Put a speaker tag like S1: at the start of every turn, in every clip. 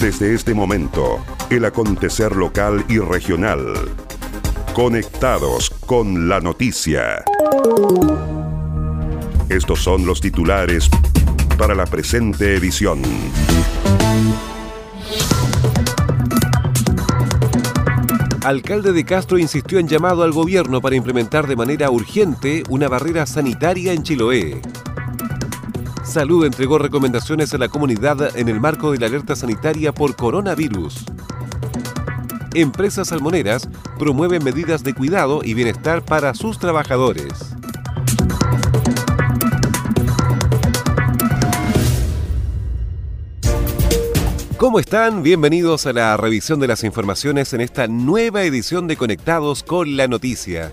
S1: Desde este momento, el acontecer local y regional. Conectados con la noticia. Estos son los titulares para la presente edición.
S2: Alcalde de Castro insistió en llamado al gobierno para implementar de manera urgente una barrera sanitaria en Chiloé. Salud entregó recomendaciones a la comunidad en el marco de la alerta sanitaria por coronavirus. Empresas salmoneras promueven medidas de cuidado y bienestar para sus trabajadores. ¿Cómo están? Bienvenidos a la revisión de las informaciones en esta nueva edición de Conectados con la Noticia.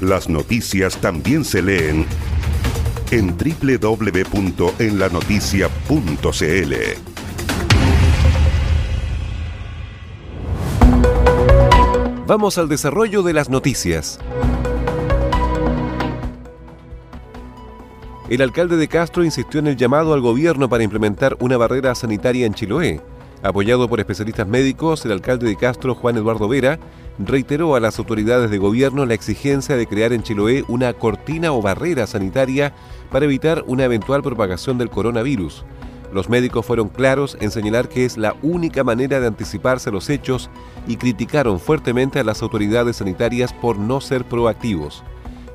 S1: Las noticias también se leen en www.enlanoticia.cl.
S2: Vamos al desarrollo de las noticias. El alcalde de Castro insistió en el llamado al gobierno para implementar una barrera sanitaria en Chiloé. Apoyado por especialistas médicos, el alcalde de Castro, Juan Eduardo Vera, reiteró a las autoridades de gobierno la exigencia de crear en Chiloé una cortina o barrera sanitaria para evitar una eventual propagación del coronavirus. Los médicos fueron claros en señalar que es la única manera de anticiparse a los hechos y criticaron fuertemente a las autoridades sanitarias por no ser proactivos.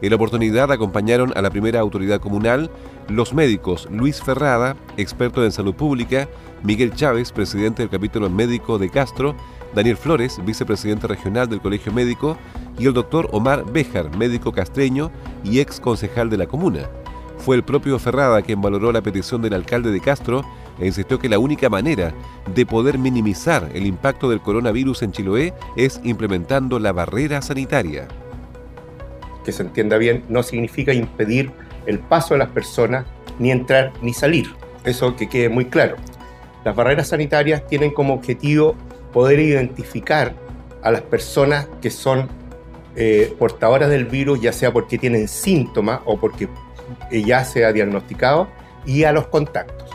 S2: En la oportunidad acompañaron a la primera autoridad comunal los médicos Luis Ferrada, experto en salud pública, Miguel Chávez, presidente del capítulo médico de Castro, Daniel Flores, vicepresidente regional del Colegio Médico, y el doctor Omar Béjar, médico castreño y ex concejal de la comuna. Fue el propio Ferrada quien valoró la petición del alcalde de Castro e insistió que la única manera de poder minimizar el impacto del coronavirus en Chiloé es implementando la barrera sanitaria.
S3: Que se entienda bien, no significa impedir el paso de las personas, ni entrar ni salir. Eso que quede muy claro. Las barreras sanitarias tienen como objetivo poder identificar a las personas que son eh, portadoras del virus, ya sea porque tienen síntomas o porque ya se ha diagnosticado, y a los contactos.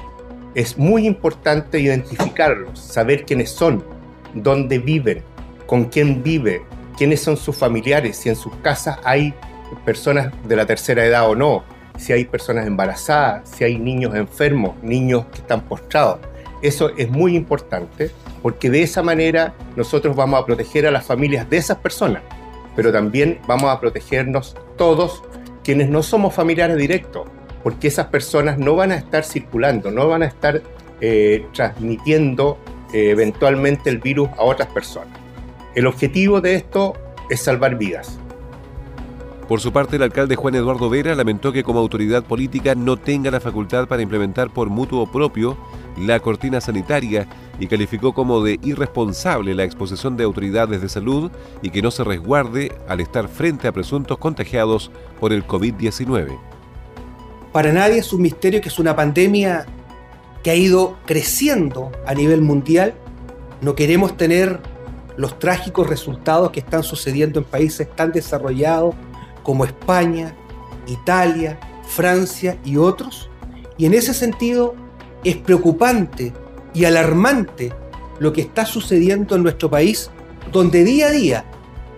S3: Es muy importante identificarlos, saber quiénes son, dónde viven, con quién vive, quiénes son sus familiares, si en sus casas hay personas de la tercera edad o no, si hay personas embarazadas, si hay niños enfermos, niños que están postrados. Eso es muy importante porque de esa manera nosotros vamos a proteger a las familias de esas personas, pero también vamos a protegernos todos quienes no somos familiares directos, porque esas personas no van a estar circulando, no van a estar eh, transmitiendo eh, eventualmente el virus a otras personas. El objetivo de esto es salvar vidas.
S2: Por su parte, el alcalde Juan Eduardo Vera lamentó que como autoridad política no tenga la facultad para implementar por mutuo propio la cortina sanitaria y calificó como de irresponsable la exposición de autoridades de salud y que no se resguarde al estar frente a presuntos contagiados por el COVID-19.
S4: Para nadie es un misterio que es una pandemia que ha ido creciendo a nivel mundial. No queremos tener los trágicos resultados que están sucediendo en países tan desarrollados como España, Italia, Francia y otros. Y en ese sentido es preocupante y alarmante lo que está sucediendo en nuestro país, donde día a día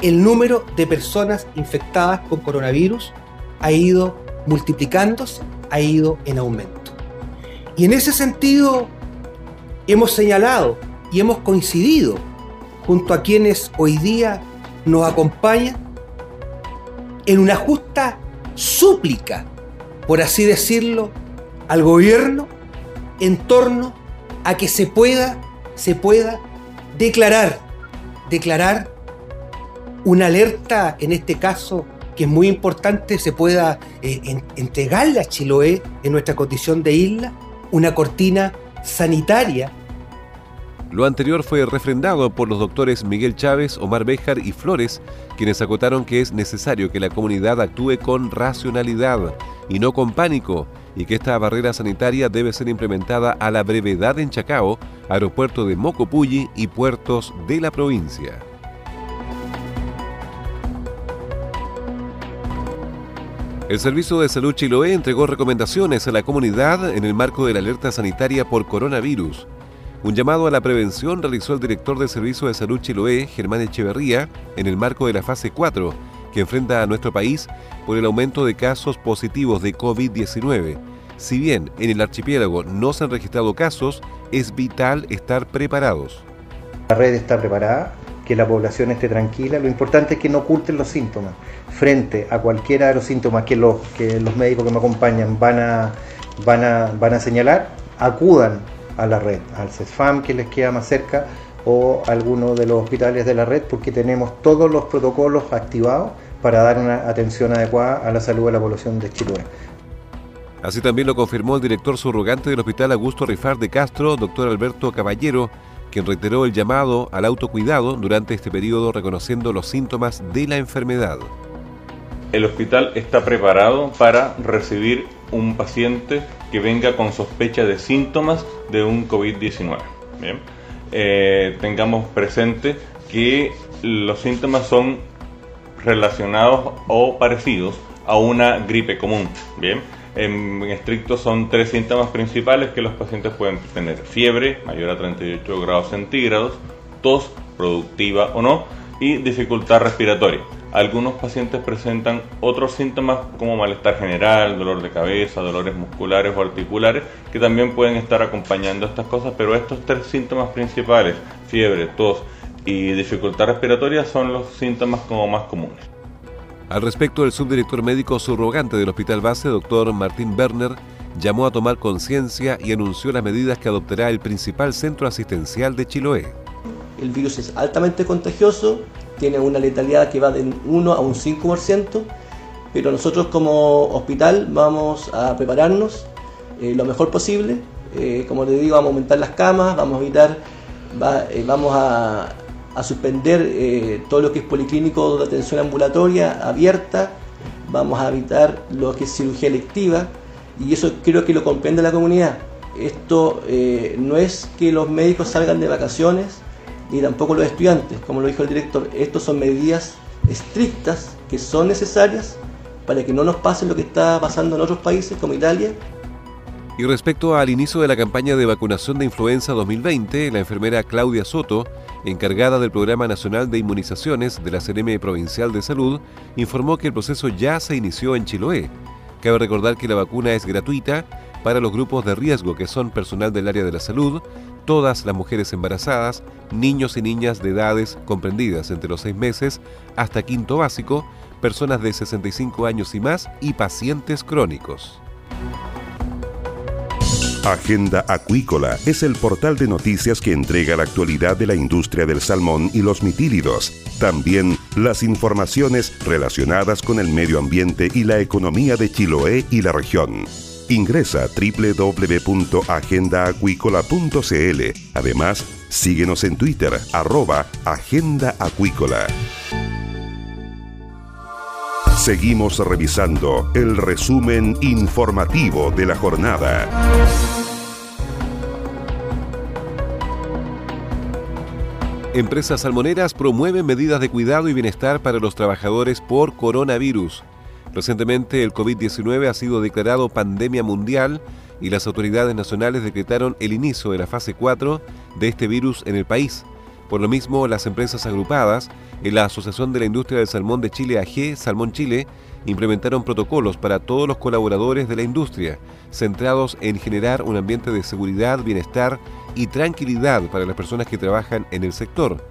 S4: el número de personas infectadas con coronavirus ha ido multiplicándose, ha ido en aumento. Y en ese sentido hemos señalado y hemos coincidido junto a quienes hoy día nos acompañan en una justa súplica, por así decirlo, al gobierno en torno a que se pueda, se pueda declarar, declarar una alerta, en este caso, que es muy importante, se pueda eh, entregarle a Chiloé en nuestra condición de isla, una cortina sanitaria.
S2: Lo anterior fue refrendado por los doctores Miguel Chávez, Omar Béjar y Flores, quienes acotaron que es necesario que la comunidad actúe con racionalidad y no con pánico, y que esta barrera sanitaria debe ser implementada a la brevedad en Chacao, aeropuerto de Mocopulli y puertos de la provincia. El Servicio de Salud Chiloé entregó recomendaciones a la comunidad en el marco de la alerta sanitaria por coronavirus. Un llamado a la prevención realizó el director del Servicio de Salud Chiloé, Germán Echeverría, en el marco de la fase 4, que enfrenta a nuestro país por el aumento de casos positivos de COVID-19. Si bien en el archipiélago no se han registrado casos, es vital estar preparados.
S5: La red está preparada, que la población esté tranquila. Lo importante es que no oculten los síntomas. Frente a cualquiera de los síntomas que los, que los médicos que me acompañan van a, van, a, van a señalar, acudan a la red, al CESFAM que les queda más cerca o a alguno de los hospitales de la red porque tenemos todos los protocolos activados para dar una atención adecuada a la salud de la población de Chiloé.
S2: Así también lo confirmó el director subrogante del Hospital Augusto Rifar de Castro, doctor Alberto Caballero, quien reiteró el llamado al autocuidado durante este periodo reconociendo los síntomas de la enfermedad.
S6: El hospital está preparado para recibir un paciente que venga con sospecha de síntomas de un COVID-19. Bien, eh, tengamos presente que los síntomas son relacionados o parecidos a una gripe común. Bien, en estricto son tres síntomas principales que los pacientes pueden tener. Fiebre mayor a 38 grados centígrados, tos productiva o no y dificultad respiratoria. Algunos pacientes presentan otros síntomas como malestar general, dolor de cabeza, dolores musculares o articulares, que también pueden estar acompañando estas cosas, pero estos tres síntomas principales, fiebre, tos y dificultad respiratoria, son los síntomas como más comunes.
S2: Al respecto, el subdirector médico subrogante del Hospital Base, doctor Martín Berner, llamó a tomar conciencia y anunció las medidas que adoptará el principal centro asistencial de Chiloé.
S7: El virus es altamente contagioso, tiene una letalidad que va de 1 a un 5%, pero nosotros como hospital vamos a prepararnos eh, lo mejor posible. Eh, como les digo, vamos a aumentar las camas, vamos a evitar, eh, vamos a, a suspender todo lo que es policlínico de atención ambulatoria abierta, vamos a evitar lo que es cirugía electiva y eso creo que lo comprende la comunidad. Esto no es que los médicos salgan de vacaciones ni tampoco los estudiantes, como lo dijo el director, estos son medidas estrictas que son necesarias para que no nos pase lo que está pasando en otros países como Italia
S2: y respecto al inicio de la campaña de vacunación de influenza 2020, la enfermera Claudia Soto, encargada del Programa Nacional de Inmunizaciones de la CNM Provincial de Salud, informó que el proceso ya se inició en Chiloé. Cabe recordar que la vacuna es gratuita para los grupos de riesgo que son personal del área de la salud, todas las mujeres embarazadas, niños y niñas de edades comprendidas entre los seis meses hasta quinto básico, personas de 65 años y más y pacientes crónicos.
S1: Agenda Acuícola es el portal de noticias que entrega la actualidad de la industria del salmón y los mitílidos. También las informaciones relacionadas con el medio ambiente y la economía de Chiloé y la región. Ingresa a www.agendaacuícola.cl. Además, síguenos en Twitter, arroba Agenda Acuícola. Seguimos revisando el resumen informativo de la jornada.
S2: Empresas salmoneras promueven medidas de cuidado y bienestar para los trabajadores por coronavirus. Recientemente el COVID-19 ha sido declarado pandemia mundial y las autoridades nacionales decretaron el inicio de la fase 4 de este virus en el país. Por lo mismo, las empresas agrupadas en la Asociación de la Industria del Salmón de Chile AG, Salmón Chile, implementaron protocolos para todos los colaboradores de la industria, centrados en generar un ambiente de seguridad, bienestar y tranquilidad para las personas que trabajan en el sector.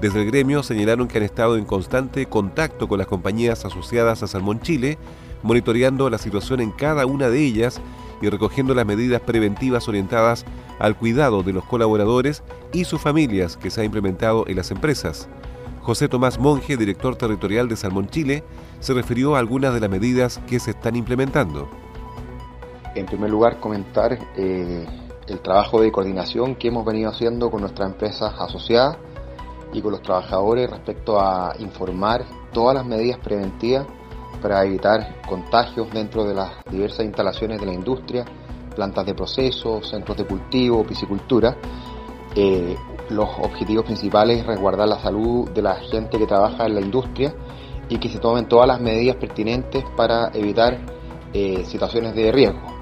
S2: Desde el gremio señalaron que han estado en constante contacto con las compañías asociadas a Salmón Chile, monitoreando la situación en cada una de ellas y recogiendo las medidas preventivas orientadas al cuidado de los colaboradores y sus familias que se ha implementado en las empresas. José Tomás Monge, director territorial de Salmón Chile, se refirió a algunas de las medidas que se están implementando.
S8: En primer lugar, comentar eh, el trabajo de coordinación que hemos venido haciendo con nuestras empresas asociadas y con los trabajadores respecto a informar todas las medidas preventivas para evitar contagios dentro de las diversas instalaciones de la industria, plantas de proceso, centros de cultivo, piscicultura. Eh, los objetivos principales es resguardar la salud de la gente que trabaja en la industria y que se tomen todas las medidas pertinentes para evitar eh, situaciones de riesgo.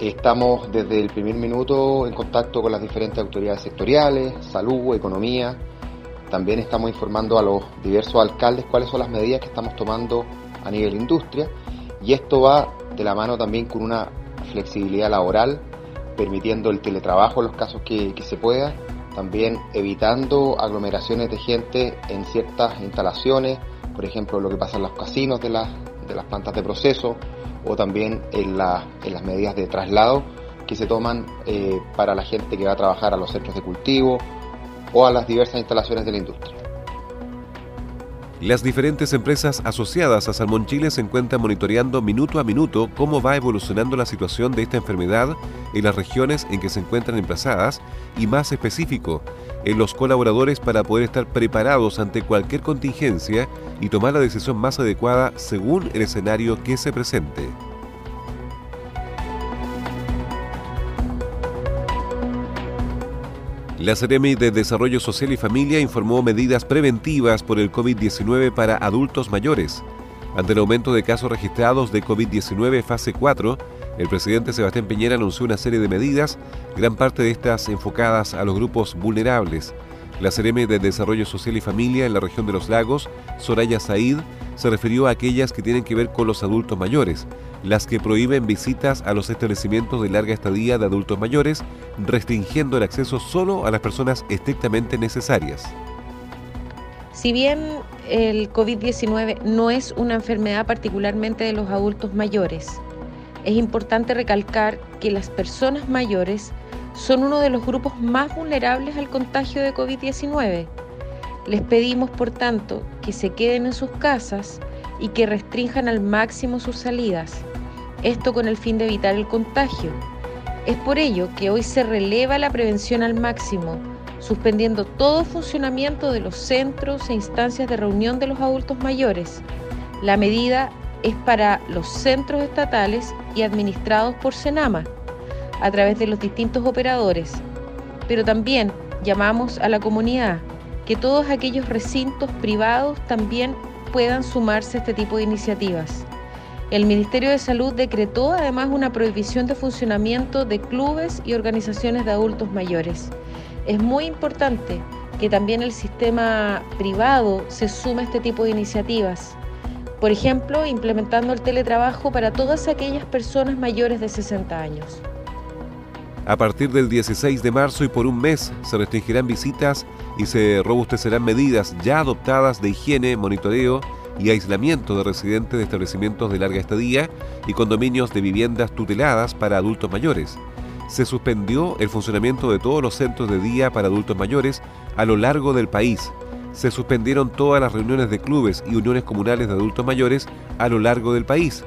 S8: Estamos desde el primer minuto en contacto con las diferentes autoridades sectoriales, salud, economía. También estamos informando a los diversos alcaldes cuáles son las medidas que estamos tomando a nivel industria y esto va de la mano también con una flexibilidad laboral, permitiendo el teletrabajo en los casos que, se pueda, también evitando aglomeraciones de gente en ciertas instalaciones, por ejemplo lo que pasa en los casinos de las, de las plantas de proceso o también en, en las medidas de traslado que se toman eh, para la gente que va a trabajar a los centros de cultivo o a las diversas instalaciones de la industria.
S2: Las diferentes empresas asociadas a Salmón Chile se encuentran monitoreando minuto a minuto cómo va evolucionando la situación de esta enfermedad en las regiones en que se encuentran emplazadas y más específico, en los colaboradores para poder estar preparados ante cualquier contingencia y tomar la decisión más adecuada según el escenario que se presente. La Seremi de Desarrollo Social y Familia informó medidas preventivas por el COVID-19 para adultos mayores. Ante el aumento de casos registrados de COVID-19 fase 4, el presidente Sebastián Piñera anunció una serie de medidas, gran parte de estas enfocadas a los grupos vulnerables. La Seremi de Desarrollo Social y Familia en la región de los lagos, Soraya Said, se refirió a aquellas que tienen que ver con los adultos mayores, las que prohíben visitas a los establecimientos de larga estadía de adultos mayores, restringiendo el acceso solo a las personas estrictamente necesarias.
S9: Si bien el COVID-19 no es una enfermedad particularmente de los adultos mayores, es importante recalcar que las personas mayores son uno de los grupos más vulnerables al contagio de COVID-19. Les pedimos, por tanto, que se queden en sus casas y que restrinjan al máximo sus salidas, esto con el fin de evitar el contagio. Es por ello que hoy se releva la prevención al máximo, suspendiendo todo funcionamiento de los centros e instancias de reunión de los adultos mayores. La medida es para los centros estatales y administrados por Senama, a través de los distintos operadores, pero también llamamos a la comunidad que todos aquellos recintos privados también puedan sumarse a este tipo de iniciativas. El Ministerio de Salud decretó además una prohibición de funcionamiento de clubes y organizaciones de adultos mayores. Es muy importante que también el sistema privado se sume a este tipo de iniciativas. Por ejemplo, implementando el teletrabajo para todas aquellas personas mayores de 60 años.
S2: A partir del 16 de marzo y por un mes se restringirán visitas y se robustecerán medidas ya adoptadas de higiene, monitoreo y aislamiento de residentes de establecimientos de larga estadía y condominios de viviendas tuteladas para adultos mayores. Se suspendió el funcionamiento de todos los centros de día para adultos mayores a lo largo del país. Se suspendieron todas las reuniones de clubes y uniones comunales de adultos mayores a lo largo del país.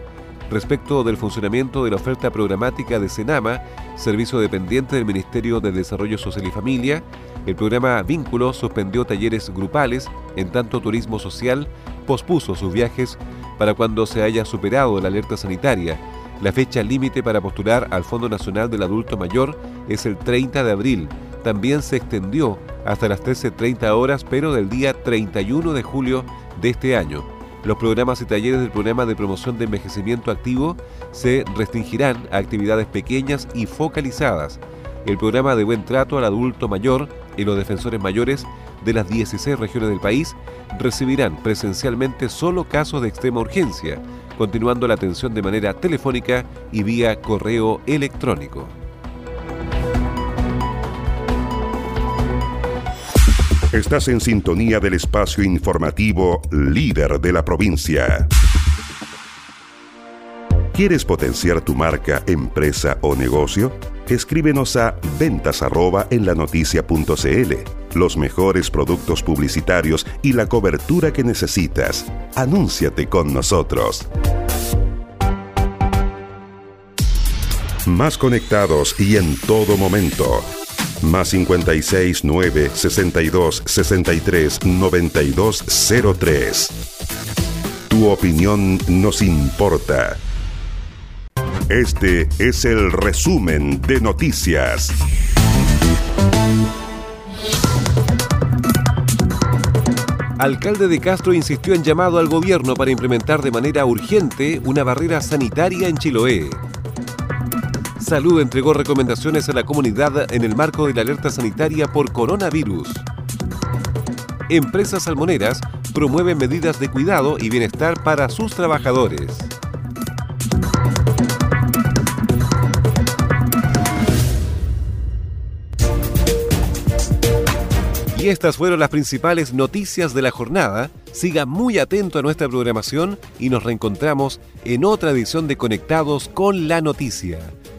S2: Respecto del funcionamiento de la oferta programática de Senama, servicio dependiente del Ministerio de Desarrollo Social y Familia, el programa Vínculo suspendió talleres grupales, en tanto Turismo Social pospuso sus viajes para cuando se haya superado la alerta sanitaria. La fecha límite para postular al Fondo Nacional del Adulto Mayor es el 30 de abril. También se extendió hasta las 13.30 horas, pero del día 31 de julio de este año. Los programas y talleres del programa de promoción de envejecimiento activo se restringirán a actividades pequeñas y focalizadas. El programa de buen trato al adulto mayor y los defensores mayores de las 16 regiones del país recibirán presencialmente solo casos de extrema urgencia, continuando la atención de manera telefónica y vía correo electrónico.
S1: Estás en sintonía del espacio informativo líder de la provincia. ¿Quieres potenciar tu marca, empresa o negocio? Escríbenos a ventas en la noticia.cl. Los mejores productos publicitarios y la cobertura que necesitas. Anúnciate con nosotros. Más conectados y en todo momento. Más 56 9 62 63 92 03. Tu opinión nos importa. Este es el resumen de noticias.
S2: Alcalde de Castro insistió en llamado al gobierno para implementar de manera urgente una barrera sanitaria en Chiloé. Salud entregó recomendaciones a la comunidad en el marco de la alerta sanitaria por coronavirus. Empresas salmoneras promueven medidas de cuidado y bienestar para sus trabajadores. Y estas fueron las principales noticias de la jornada. Siga muy atento a nuestra programación y nos reencontramos en otra edición de Conectados con la Noticia.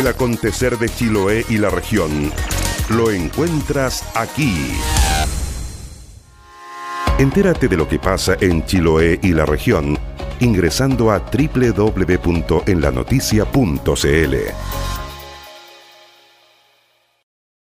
S1: El acontecer de Chiloé y la región lo encuentras aquí. Entérate de lo que pasa en Chiloé y la región ingresando a www.enlanoticia.cl.